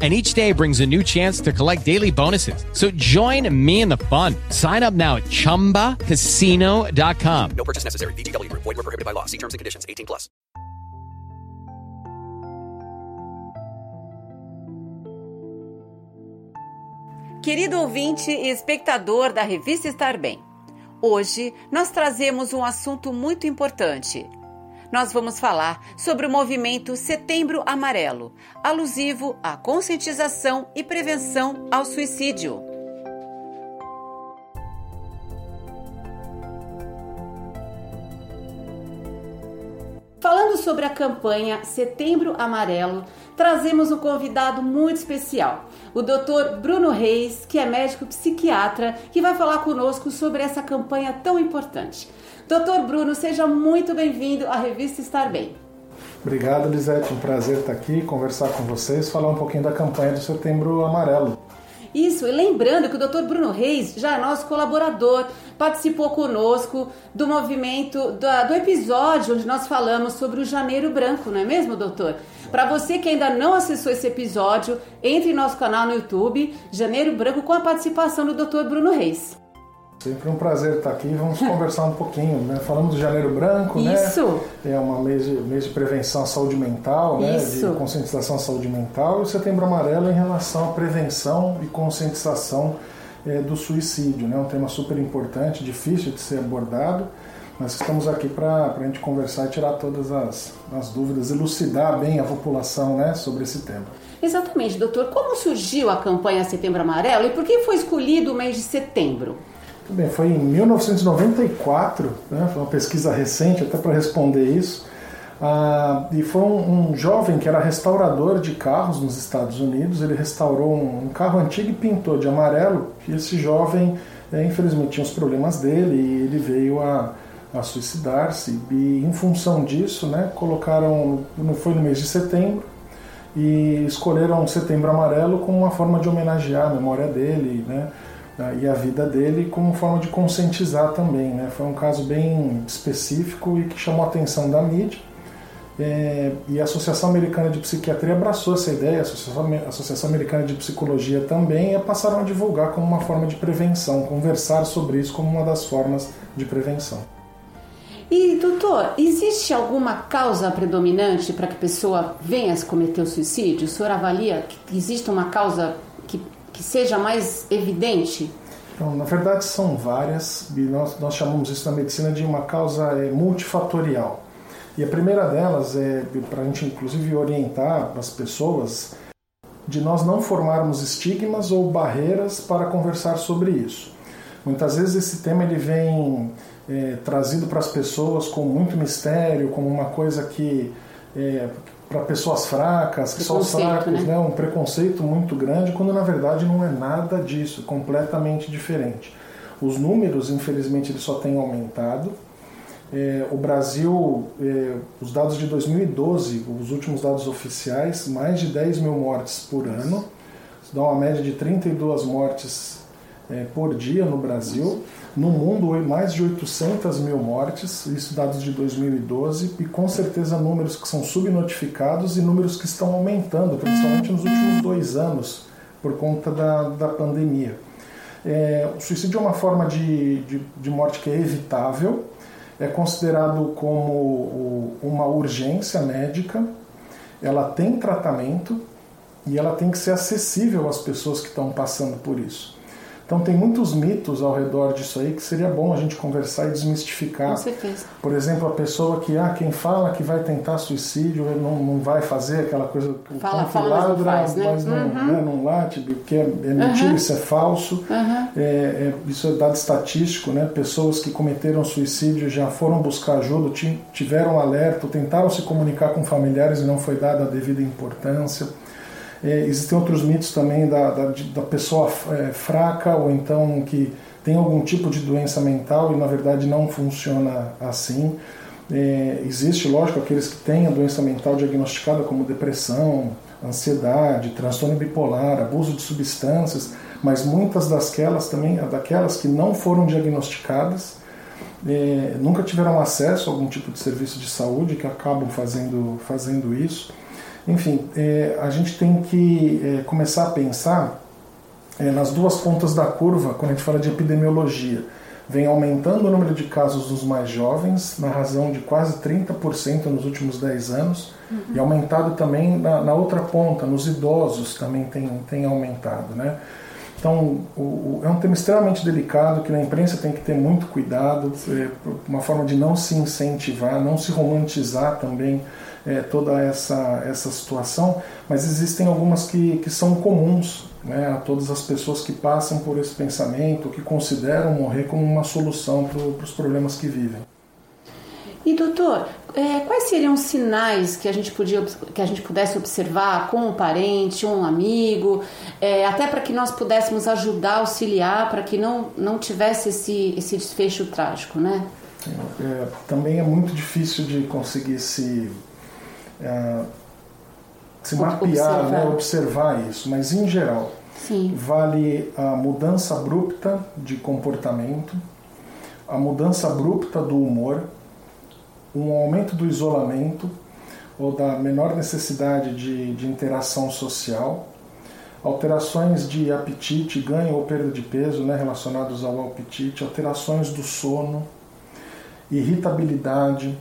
and each day brings a new chance to collect daily bonuses. So join me in the fun. Sign up now at ChumbaCasino.com. No purchase necessary. VGW Group. Void were prohibited by law. See terms and conditions. 18 plus. Querido ouvinte e espectador da revista Estar Bem, hoje nós trazemos um assunto muito importante. Nós vamos falar sobre o movimento Setembro Amarelo, alusivo à conscientização e prevenção ao suicídio. Falando sobre a campanha Setembro Amarelo, trazemos um convidado muito especial, o Dr. Bruno Reis, que é médico psiquiatra, que vai falar conosco sobre essa campanha tão importante. Doutor Bruno, seja muito bem-vindo à revista Estar Bem. Obrigado, Lisete. Um prazer estar aqui, conversar com vocês, falar um pouquinho da campanha do Setembro Amarelo. Isso, e lembrando que o Dr. Bruno Reis já é nosso colaborador, participou conosco do movimento, do, do episódio onde nós falamos sobre o Janeiro Branco, não é mesmo, doutor? Para você que ainda não acessou esse episódio, entre em nosso canal no YouTube, Janeiro Branco, com a participação do Dr. Bruno Reis. Sempre um prazer estar aqui. Vamos conversar um pouquinho, né? Falamos do Janeiro Branco, Isso. né? É uma mês de, mês de prevenção à saúde mental, né? Isso. De conscientização à saúde mental. E o Setembro Amarelo em relação à prevenção e conscientização é, do suicídio, né? Um tema super importante, difícil de ser abordado, mas estamos aqui para a gente conversar e tirar todas as, as dúvidas, elucidar bem a população, né? Sobre esse tema. Exatamente, doutor. Como surgiu a campanha Setembro Amarelo e por que foi escolhido o mês de setembro? Bem, foi em 1994, né, foi uma pesquisa recente até para responder isso, ah, e foi um, um, jovem que era restaurador de carros nos Estados Unidos, ele restaurou um, um carro antigo e pintou de amarelo, e esse jovem, é, infelizmente, tinha os problemas dele e ele veio a, a suicidar-se, e em função disso, né, colocaram, no, foi no mês de setembro, e escolheram Setembro Amarelo como uma forma de homenagear a memória dele, né, e a vida dele como forma de conscientizar também. Né? Foi um caso bem específico e que chamou a atenção da mídia. É, e a Associação Americana de Psiquiatria abraçou essa ideia, a Associação, Associação Americana de Psicologia também, e passaram a divulgar como uma forma de prevenção, conversar sobre isso como uma das formas de prevenção. E, doutor, existe alguma causa predominante para que a pessoa venha a cometer o suicídio? O senhor avalia que existe uma causa que que seja mais evidente? Então, na verdade, são várias, e nós, nós chamamos isso na medicina de uma causa é, multifatorial. E a primeira delas é, para a gente inclusive orientar as pessoas, de nós não formarmos estigmas ou barreiras para conversar sobre isso. Muitas vezes esse tema ele vem é, trazido para as pessoas com muito mistério, como uma coisa que é, para pessoas fracas, que só os fracos, né? né? um preconceito muito grande, quando na verdade não é nada disso, completamente diferente. Os números, infelizmente, eles só têm aumentado. É, o Brasil, é, os dados de 2012, os últimos dados oficiais, mais de 10 mil mortes por ano, isso dá uma média de 32 mortes é, por dia no Brasil. No mundo, mais de 800 mil mortes, isso dados de 2012, e com certeza números que são subnotificados e números que estão aumentando, principalmente nos últimos dois anos, por conta da, da pandemia. É, o suicídio é uma forma de, de, de morte que é evitável, é considerado como uma urgência médica, ela tem tratamento e ela tem que ser acessível às pessoas que estão passando por isso. Então tem muitos mitos ao redor disso aí que seria bom a gente conversar e desmistificar. Com certeza. Por exemplo, a pessoa que, ah, quem fala que vai tentar suicídio não, não vai fazer aquela coisa fala, fala, ladra, mas não, faz, né? mas não, uhum. né, não late, porque é, é mentira, uhum. isso é falso. Uhum. É, é, isso é dado estatístico, né? Pessoas que cometeram suicídio já foram buscar ajuda, tiveram alerta, tentaram se comunicar com familiares e não foi dada a devida importância. É, existem outros mitos também da, da, da pessoa é, fraca ou então que tem algum tipo de doença mental e na verdade não funciona assim. É, existe, lógico, aqueles que têm a doença mental diagnosticada como depressão, ansiedade, transtorno bipolar, abuso de substâncias, mas muitas daquelas também, daquelas que não foram diagnosticadas, é, nunca tiveram acesso a algum tipo de serviço de saúde que acabam fazendo, fazendo isso. Enfim, é, a gente tem que é, começar a pensar é, nas duas pontas da curva quando a gente fala de epidemiologia. Vem aumentando o número de casos dos mais jovens, na razão de quase 30% nos últimos 10 anos, uhum. e aumentado também na, na, outra ponta, nos idosos também tem, tem aumentado. Né? Então, o, o, é um tema extremamente delicado que na imprensa tem que ter muito cuidado, é, uma forma de não se incentivar, não se romantizar também é, toda essa, essa situação, mas existem algumas que, que são comuns né, a todas as pessoas que passam por esse pensamento, que consideram morrer como uma solução para os problemas que vivem. E doutor, é, quais seriam os sinais que a gente podia que a gente pudesse observar com um parente, um amigo, é, até para que nós pudéssemos ajudar, auxiliar, para que não não tivesse esse esse desfecho trágico, né? É, também é muito difícil de conseguir se é, se mapear, observar. Né, observar isso, mas em geral Sim. vale a mudança abrupta de comportamento, a mudança abrupta do humor, um aumento do isolamento ou da menor necessidade de, de interação social, alterações de apetite, ganho ou perda de peso né, relacionados ao apetite, alterações do sono, irritabilidade,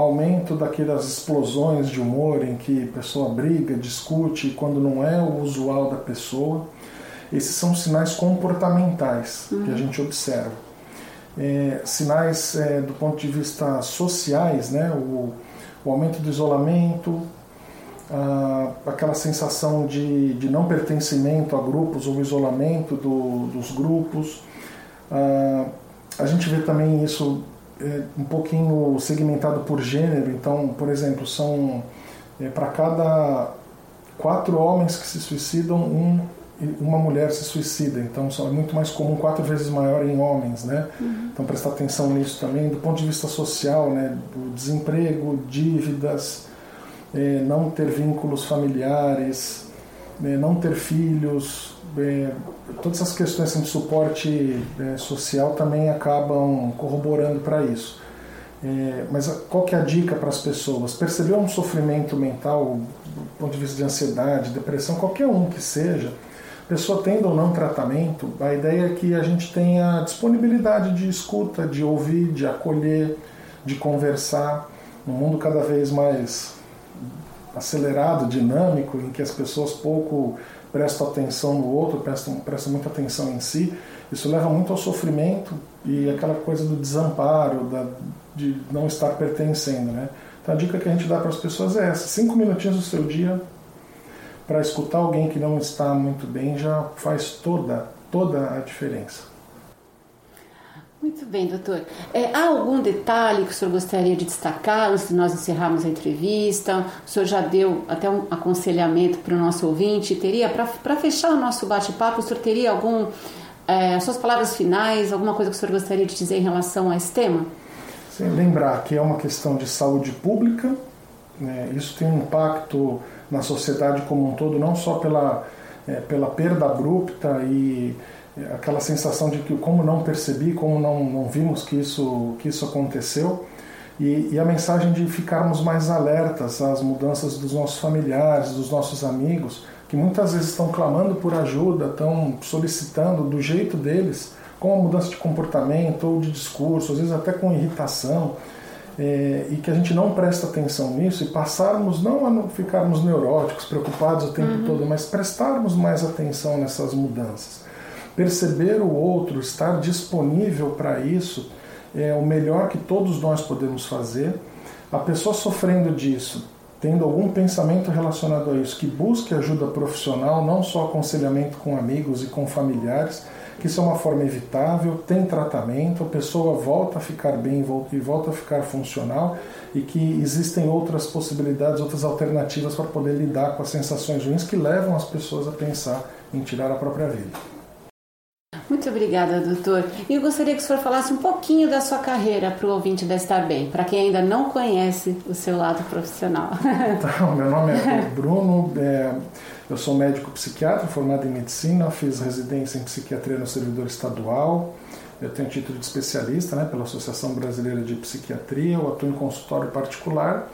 aumento daquelas explosões de humor em que a pessoa briga, discute quando não é o usual da pessoa. Esses são sinais comportamentais uhum. que a uhum. gente observa. É, sinais é, do ponto de vista sociais, né? o, o aumento do isolamento, ah, aquela sensação de, de não pertencimento a grupos ou isolamento do, dos grupos. Ah, a gente vê também isso é, um pouquinho segmentado por gênero. Então, por exemplo, são é, para cada quatro homens que se suicidam, um, uma mulher se suicida. Então, é muito mais comum, quatro vezes maior em homens, né? Uhum. Então, prestar atenção nisso também. Do ponto de vista social, né? Do desemprego, dívidas, é, não ter vínculos familiares, não ter filhos, todas essas questões assim, de suporte social também acabam corroborando para isso. É, mas qual que é a dica para as pessoas? Perceber um sofrimento mental, do ponto de vista de ansiedade, depressão, qualquer um que seja, pessoa tendo ou não tratamento, a ideia é que a gente tenha disponibilidade de escuta, de ouvir, de acolher, de conversar, num mundo cada vez mais acelerado, dinâmico, em que as pessoas pouco prestam atenção no outro, prestam, prestam muita atenção em si, isso leva muito ao sofrimento e aquela coisa do desamparo, da, de não estar pertencendo. Né? Então a dica que a gente dá para as pessoas é essa: cinco minutinhos do seu dia para escutar alguém que não está muito bem já faz toda, toda a diferença. Muito bem, doutor. É, há algum detalhe que o senhor gostaria de destacar antes de nós encerrarmos a entrevista? O senhor já deu até um aconselhamento para o nosso ouvinte. Teria, para fechar o nosso bate-papo, o senhor teria algum, é, suas palavras finais, alguma coisa que o senhor gostaria de dizer em relação a esse tema? Sim, lembrar que é uma questão de saúde pública, né? isso tem um impacto na sociedade como um todo, não só pela, é, pela perda abrupta e aquela sensação de que como não percebi, como não, não vimos que isso, que isso aconteceu, e, e, a mensagem de ficarmos mais alertas às mudanças dos nossos familiares, dos nossos amigos, que muitas vezes estão clamando por ajuda, estão solicitando do jeito deles, com a mudança de comportamento ou de discurso, às vezes até com irritação, é, e que a gente não presta atenção nisso e passarmos não a não ficarmos neuróticos, preocupados o tempo uhum. todo, mas prestarmos mais atenção nessas mudanças. Perceber o outro, estar disponível para isso, é o melhor que todos nós podemos fazer. A pessoa sofrendo disso, tendo algum pensamento relacionado a isso, que busque ajuda profissional, não só aconselhamento com amigos e com familiares, que isso é uma forma evitável, tem tratamento, a pessoa volta a ficar bem e volta a ficar funcional e que existem outras possibilidades, outras alternativas para poder lidar com as sensações ruins que levam as pessoas a pensar em tirar a própria vida. Muito obrigada, doutor. E eu gostaria que o senhor falasse um pouquinho da sua carreira para o ouvinte da Estar Bem, para quem ainda não conhece o seu lado profissional. Então, meu nome é Bruno, é, eu sou médico psiquiatra formado em medicina, fiz residência em psiquiatria no servidor estadual, eu tenho título de especialista né, pela Associação Brasileira de Psiquiatria, eu atuo em consultório particular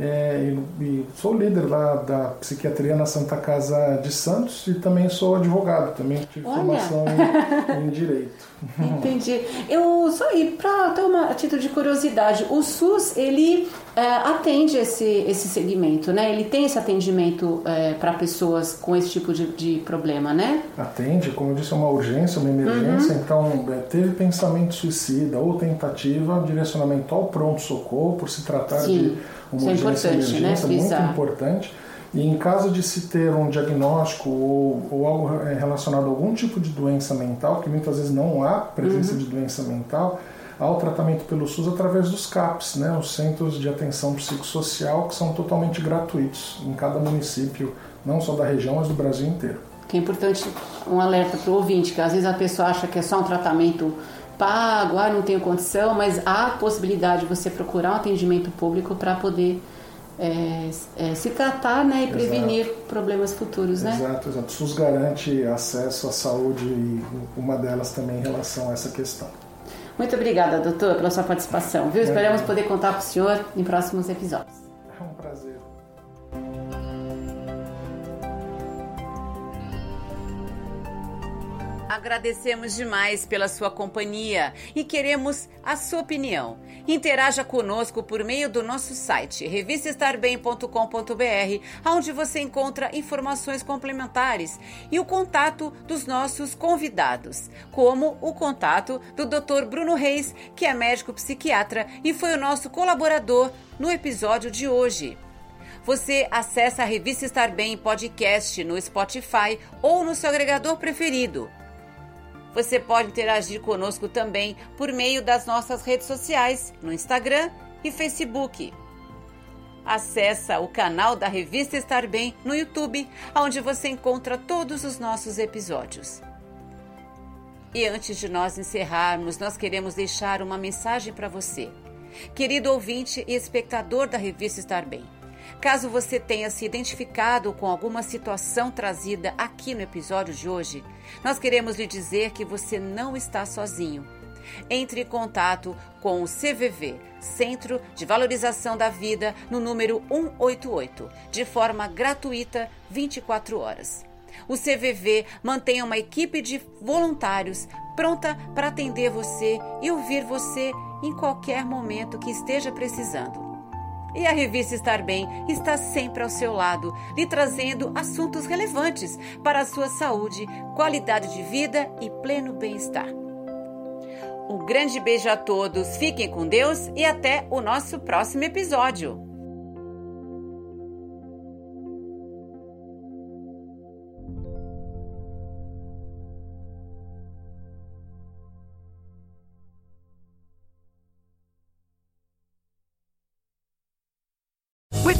é, e, e, sou líder lá da psiquiatria na Santa Casa de Santos e também sou advogado, também tive Olha. formação em, em, direito. Entendi. Eu só e para ter uma título de curiosidade, o SUS ele é, atende esse esse segmento, né? Ele tem esse atendimento é, para pessoas com esse tipo de, de, problema, né? Atende, como eu disse, é uma urgência, uma emergência. Uhum. Então, é, teve pensamento suicida ou tentativa, direcionamento ao pronto socorro por se tratar Sim. de uma Isso urgência é importante, né? muito importante. E em caso de se ter um diagnóstico ou, ou algo é, relacionado a algum tipo de doença mental, que muitas vezes não há presença uhum. de doença mental, há o tratamento pelo SUS através dos CAPs, né, os Centros de Atenção Psicossocial, que são totalmente gratuitos em cada município, não só da região, mas do Brasil inteiro. Que é importante um alerta para o ouvinte, que às vezes a pessoa acha que é só um tratamento pago, ah, não tenho condição, mas há possibilidade de você procurar um atendimento público para poder é, é, se tratar né, e exato. prevenir problemas futuros. Né? Exato, exato. O SUS garante acesso à saúde e uma delas também em relação a essa questão. Muito obrigada, doutor, pela sua participação. Viu? Esperamos poder contar com o senhor em próximos episódios. Agradecemos demais pela sua companhia e queremos a sua opinião. Interaja conosco por meio do nosso site revistaestarbem.com.br, onde você encontra informações complementares e o contato dos nossos convidados, como o contato do Dr. Bruno Reis, que é médico psiquiatra e foi o nosso colaborador no episódio de hoje. Você acessa a Revista Estar Bem Podcast no Spotify ou no seu agregador preferido. Você pode interagir conosco também por meio das nossas redes sociais, no Instagram e Facebook. Acesse o canal da Revista Estar Bem no YouTube, onde você encontra todos os nossos episódios. E antes de nós encerrarmos, nós queremos deixar uma mensagem para você. Querido ouvinte e espectador da Revista Estar Bem, Caso você tenha se identificado com alguma situação trazida aqui no episódio de hoje, nós queremos lhe dizer que você não está sozinho. Entre em contato com o CVV, Centro de Valorização da Vida, no número 188, de forma gratuita 24 horas. O CVV mantém uma equipe de voluntários pronta para atender você e ouvir você em qualquer momento que esteja precisando. E a revista Estar Bem está sempre ao seu lado, lhe trazendo assuntos relevantes para a sua saúde, qualidade de vida e pleno bem-estar. Um grande beijo a todos, fiquem com Deus e até o nosso próximo episódio.